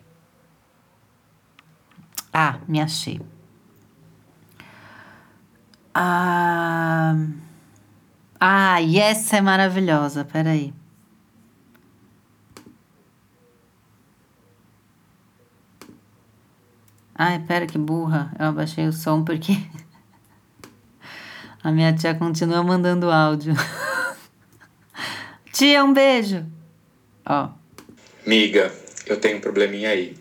Speaker 1: Ah, me achei. Ah... Ah, e essa é maravilhosa. Peraí. Ai, pera que burra. Eu abaixei o som porque a minha tia continua mandando áudio. tia, um beijo. Ó.
Speaker 7: Miga, eu tenho um probleminha aí.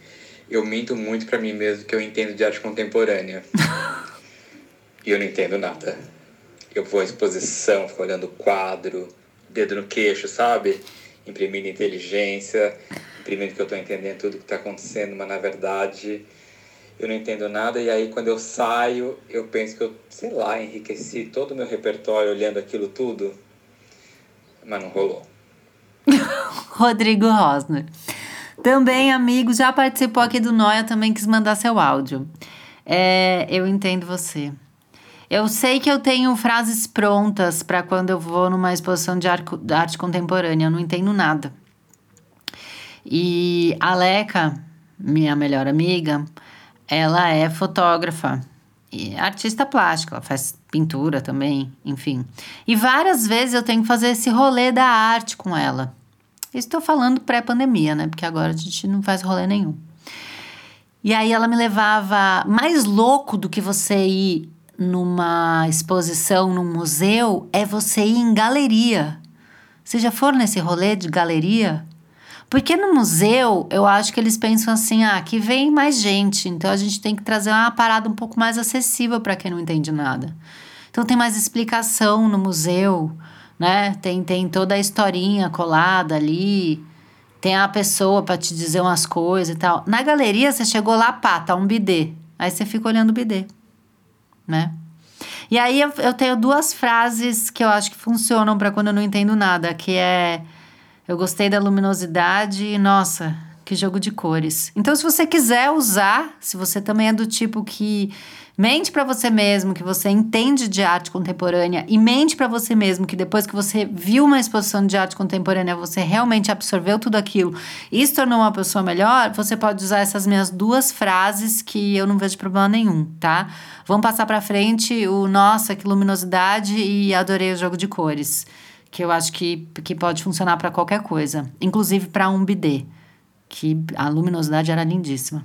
Speaker 7: Eu minto muito pra mim mesmo que eu entendo de arte contemporânea. e eu não entendo nada eu vou à exposição, fico olhando o quadro, dedo no queixo, sabe? Imprimindo inteligência, imprimindo que eu estou entendendo tudo que está acontecendo, mas na verdade eu não entendo nada. E aí quando eu saio, eu penso que eu, sei lá, enriqueci todo o meu repertório olhando aquilo tudo, mas não rolou.
Speaker 1: Rodrigo Rosner. Também, amigo, já participou aqui do Noia, também quis mandar seu áudio. É, eu entendo você. Eu sei que eu tenho frases prontas para quando eu vou numa exposição de arte, contemporânea, eu não entendo nada. E a Leca, minha melhor amiga, ela é fotógrafa e artista plástica, ela faz pintura também, enfim. E várias vezes eu tenho que fazer esse rolê da arte com ela. Estou falando pré-pandemia, né? Porque agora a gente não faz rolê nenhum. E aí ela me levava mais louco do que você ir numa exposição, num museu, é você ir em galeria. Você já for nesse rolê de galeria? Porque no museu, eu acho que eles pensam assim: ah, aqui vem mais gente, então a gente tem que trazer uma parada um pouco mais acessível para quem não entende nada. Então tem mais explicação no museu, né? Tem, tem toda a historinha colada ali, tem a pessoa para te dizer umas coisas e tal. Na galeria, você chegou lá, pá, tá um bidê. Aí você fica olhando o bidê né? E aí eu, eu tenho duas frases que eu acho que funcionam para quando eu não entendo nada, que é eu gostei da luminosidade e nossa, que jogo de cores. Então, se você quiser usar, se você também é do tipo que Mente para você mesmo que você entende de arte contemporânea e mente para você mesmo que depois que você viu uma exposição de arte contemporânea, você realmente absorveu tudo aquilo e se tornou uma pessoa melhor, você pode usar essas minhas duas frases que eu não vejo problema nenhum, tá? Vamos passar para frente o nossa, que luminosidade e adorei o jogo de cores, que eu acho que, que pode funcionar para qualquer coisa, inclusive para um bidê, que a luminosidade era lindíssima.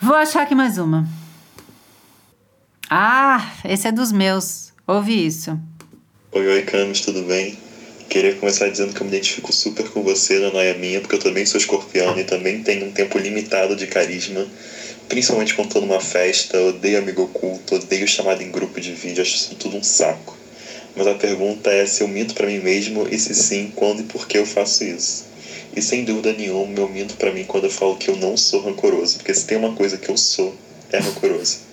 Speaker 1: Vou achar aqui mais uma. Ah, esse é dos meus. Ouve isso.
Speaker 10: Oi, oi, Camis, tudo bem? Queria começar dizendo que eu me identifico super com você na noia minha, porque eu também sou escorpião e também tenho um tempo limitado de carisma, principalmente quando tô numa festa, odeio amigo oculto, odeio chamada em grupo de vídeo, acho isso tudo um saco. Mas a pergunta é se eu minto para mim mesmo e se sim, quando e por que eu faço isso. E sem dúvida nenhuma, eu minto para mim quando eu falo que eu não sou rancoroso, porque se tem uma coisa que eu sou, é rancoroso.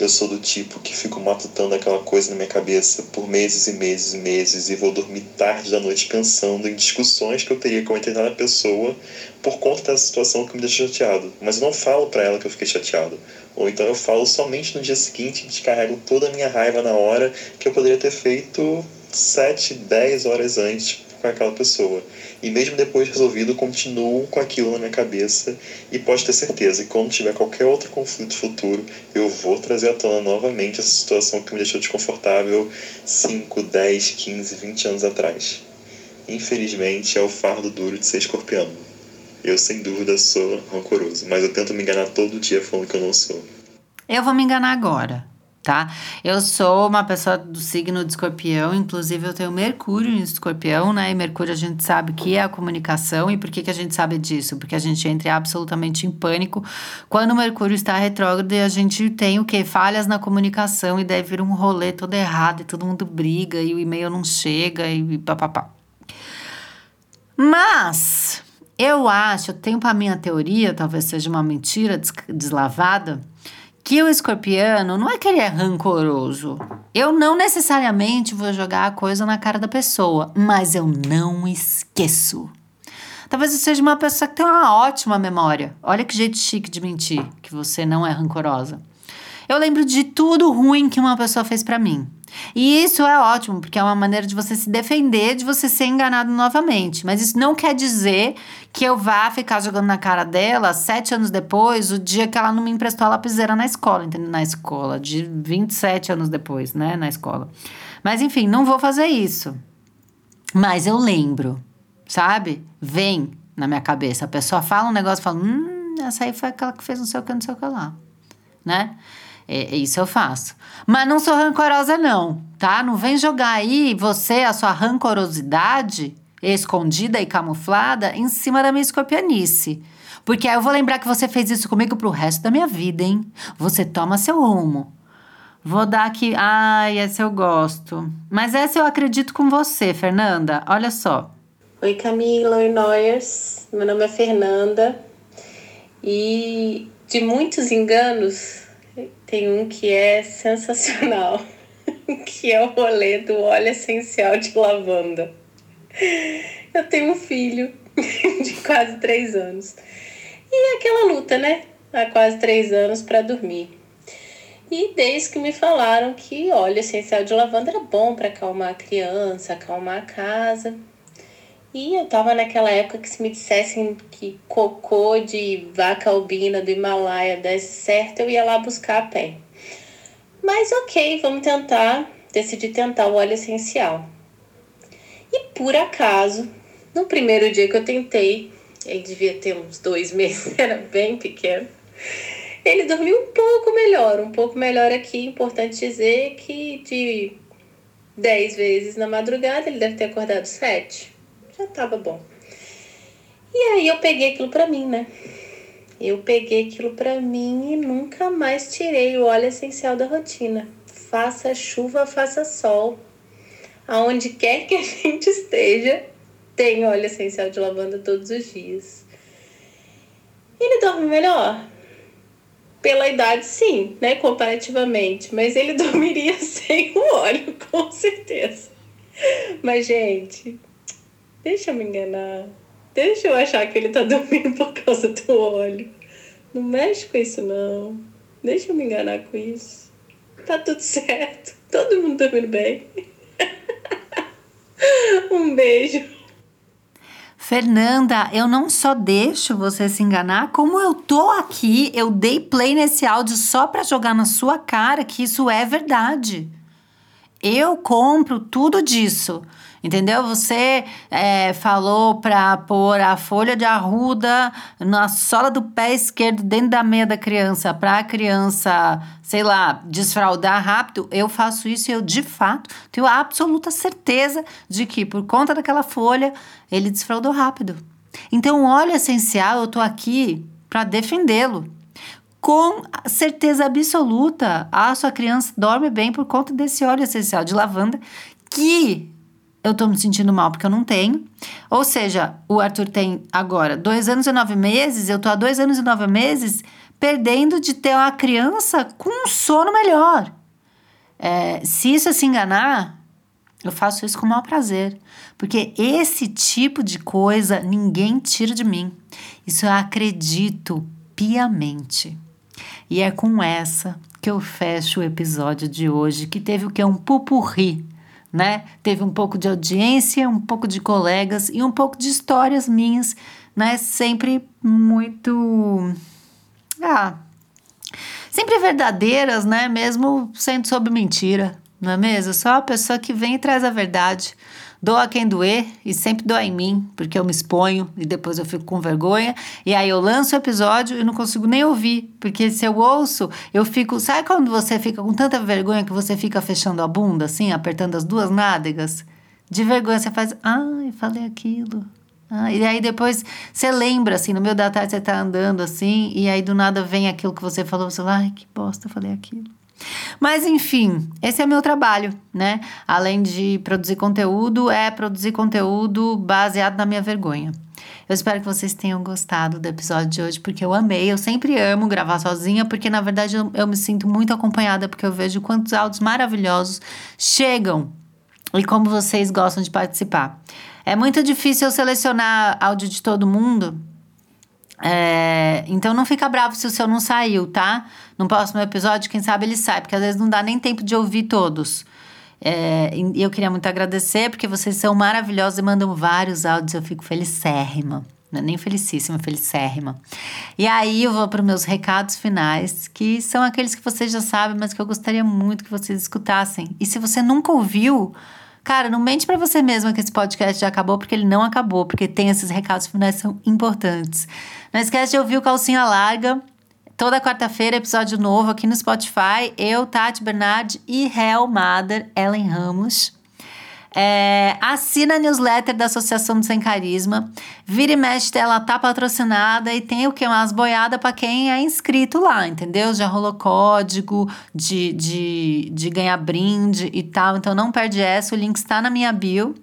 Speaker 10: Eu sou do tipo que fico matutando aquela coisa na minha cabeça por meses e meses e meses e vou dormir tarde da noite pensando em discussões que eu teria com uma determinada pessoa por conta dessa situação que me deixa chateado. Mas eu não falo para ela que eu fiquei chateado. Ou então eu falo somente no dia seguinte e descarrego toda a minha raiva na hora que eu poderia ter feito 7, 10 horas antes com aquela pessoa. E mesmo depois resolvido, continuo com aquilo na minha cabeça e pode ter certeza que quando tiver qualquer outro conflito futuro, eu vou trazer à tona novamente essa situação que me deixou desconfortável 5, 10, 15, 20 anos atrás. Infelizmente, é o fardo duro de ser escorpião. Eu, sem dúvida, sou rancoroso, mas eu tento me enganar todo dia falando que eu não sou.
Speaker 1: Eu vou me enganar agora tá? Eu sou uma pessoa do signo de escorpião, inclusive eu tenho Mercúrio em escorpião, né? E Mercúrio a gente sabe que é a comunicação. E por que, que a gente sabe disso? Porque a gente entra absolutamente em pânico quando Mercúrio está retrógrado e a gente tem o que? Falhas na comunicação e deve vir um rolê todo errado e todo mundo briga e o e-mail não chega e papapá. Mas eu acho, eu tenho para minha teoria, talvez seja uma mentira deslavada, que o escorpiano não é que ele é rancoroso. Eu não necessariamente vou jogar a coisa na cara da pessoa, mas eu não esqueço. Talvez você seja uma pessoa que tem uma ótima memória. Olha que jeito chique de mentir, que você não é rancorosa. Eu lembro de tudo ruim que uma pessoa fez para mim. E isso é ótimo, porque é uma maneira de você se defender de você ser enganado novamente. Mas isso não quer dizer que eu vá ficar jogando na cara dela sete anos depois, o dia que ela não me emprestou a lapiseira na escola, entendeu? Na escola, de 27 anos depois, né? Na escola. Mas enfim, não vou fazer isso. Mas eu lembro, sabe? Vem na minha cabeça. A pessoa fala um negócio e fala: hum, essa aí foi aquela que fez não sei o que, não sei o que lá. Né? É, isso eu faço. Mas não sou rancorosa, não, tá? Não vem jogar aí você, a sua rancorosidade escondida e camuflada em cima da minha escorpianice. Porque aí eu vou lembrar que você fez isso comigo pro resto da minha vida, hein? Você toma seu rumo. Vou dar aqui. Ai, essa eu gosto. Mas essa eu acredito com você, Fernanda. Olha só.
Speaker 11: Oi, Camila. Oi, Noyers. Meu nome é Fernanda. E de muitos enganos, tem um que é sensacional, que é o rolê do óleo essencial de lavanda. Eu tenho um filho de quase três anos. E aquela luta, né? Há quase três anos para dormir. E desde que me falaram que óleo essencial de lavanda era bom para acalmar a criança, acalmar a casa. E eu tava naquela época que se me dissessem que cocô de vaca albina do Himalaia desse certo, eu ia lá buscar a pé. Mas ok, vamos tentar. Decidi tentar o óleo essencial. E por acaso, no primeiro dia que eu tentei, ele devia ter uns dois meses, era bem pequeno. Ele dormiu um pouco melhor, um pouco melhor aqui. Importante dizer que de 10 vezes na madrugada ele deve ter acordado sete já tava bom. E aí eu peguei aquilo pra mim, né? Eu peguei aquilo pra mim e nunca mais tirei o óleo essencial da rotina. Faça chuva, faça sol. Aonde quer que a gente esteja, tem óleo essencial de lavanda todos os dias. Ele dorme melhor? Pela idade, sim, né? Comparativamente. Mas ele dormiria sem o óleo, com certeza. Mas, gente, Deixa eu me enganar. Deixa eu achar que ele tá dormindo por causa do óleo. Não mexe com isso, não. Deixa eu me enganar com isso. Tá tudo certo. Todo mundo dormindo bem. um beijo.
Speaker 1: Fernanda, eu não só deixo você se enganar, como eu tô aqui, eu dei play nesse áudio só para jogar na sua cara que isso é verdade. Eu compro tudo disso. Entendeu? Você é, falou para pôr a folha de arruda na sola do pé esquerdo dentro da meia da criança para a criança, sei lá, desfraldar rápido. Eu faço isso e eu, de fato, tenho absoluta certeza de que, por conta daquela folha, ele desfraldou rápido. Então, o óleo essencial, eu tô aqui para defendê-lo com certeza absoluta, a sua criança dorme bem por conta desse óleo essencial de lavanda que eu tô me sentindo mal porque eu não tenho. Ou seja, o Arthur tem agora dois anos e nove meses, eu tô há dois anos e nove meses perdendo de ter uma criança com um sono melhor. É, se isso é se enganar, eu faço isso com o maior prazer. Porque esse tipo de coisa ninguém tira de mim. Isso eu acredito piamente. E é com essa que eu fecho o episódio de hoje, que teve o que? Um pupurri né? Teve um pouco de audiência, um pouco de colegas e um pouco de histórias minhas, né? Sempre muito. Ah. Sempre verdadeiras, né? Mesmo sendo sob mentira, não é mesmo? Só a pessoa que vem e traz a verdade. Doa quem doer e sempre doa em mim, porque eu me exponho e depois eu fico com vergonha. E aí eu lanço o episódio e não consigo nem ouvir, porque se eu ouço, eu fico. Sabe quando você fica com tanta vergonha que você fica fechando a bunda, assim, apertando as duas nádegas? De vergonha você faz. Ai, falei aquilo. Ah, e aí depois você lembra, assim, no meio da tarde você tá andando assim, e aí do nada vem aquilo que você falou, você fala, ai, que bosta, falei aquilo. Mas enfim, esse é meu trabalho, né? Além de produzir conteúdo, é produzir conteúdo baseado na minha vergonha. Eu espero que vocês tenham gostado do episódio de hoje, porque eu amei. Eu sempre amo gravar sozinha, porque na verdade eu, eu me sinto muito acompanhada, porque eu vejo quantos áudios maravilhosos chegam e como vocês gostam de participar. É muito difícil eu selecionar áudio de todo mundo. É, então não fica bravo se o seu não saiu, tá? No próximo episódio, quem sabe ele sai, porque às vezes não dá nem tempo de ouvir todos. É, eu queria muito agradecer, porque vocês são maravilhosos e mandam vários áudios, eu fico felicérrima. Não é nem felicíssima, felicérrima. E aí eu vou para os meus recados finais, que são aqueles que vocês já sabem, mas que eu gostaria muito que vocês escutassem. E se você nunca ouviu, cara, não mente para você mesma que esse podcast já acabou, porque ele não acabou, porque tem esses recados finais são importantes. Não esquece de ouvir o Calcinha Larga, Toda quarta-feira, episódio novo aqui no Spotify. Eu, Tati Bernardi e Hell Mother, Ellen Ramos. É, assina a newsletter da Associação do Sem Carisma. Vira e mexe, ela tá patrocinada e tem o que? Umas boiadas para quem é inscrito lá, entendeu? Já rolou código de, de, de ganhar brinde e tal. Então não perde essa, o link está na minha bio.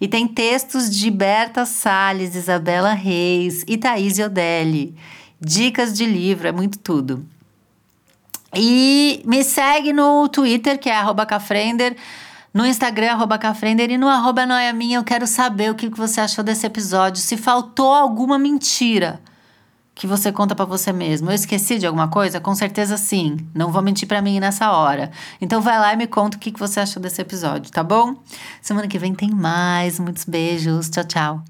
Speaker 1: E tem textos de Berta Salles, Isabela Reis e Thaís Odelli dicas de livro, é muito tudo. E me segue no Twitter, que é Cafrender, no Instagram, arroba Cafrender, e no arroba Noia Minha, eu quero saber o que você achou desse episódio. Se faltou alguma mentira que você conta para você mesmo. Eu esqueci de alguma coisa? Com certeza sim. Não vou mentir para mim nessa hora. Então vai lá e me conta o que você achou desse episódio, tá bom? Semana que vem tem mais. Muitos beijos. Tchau, tchau.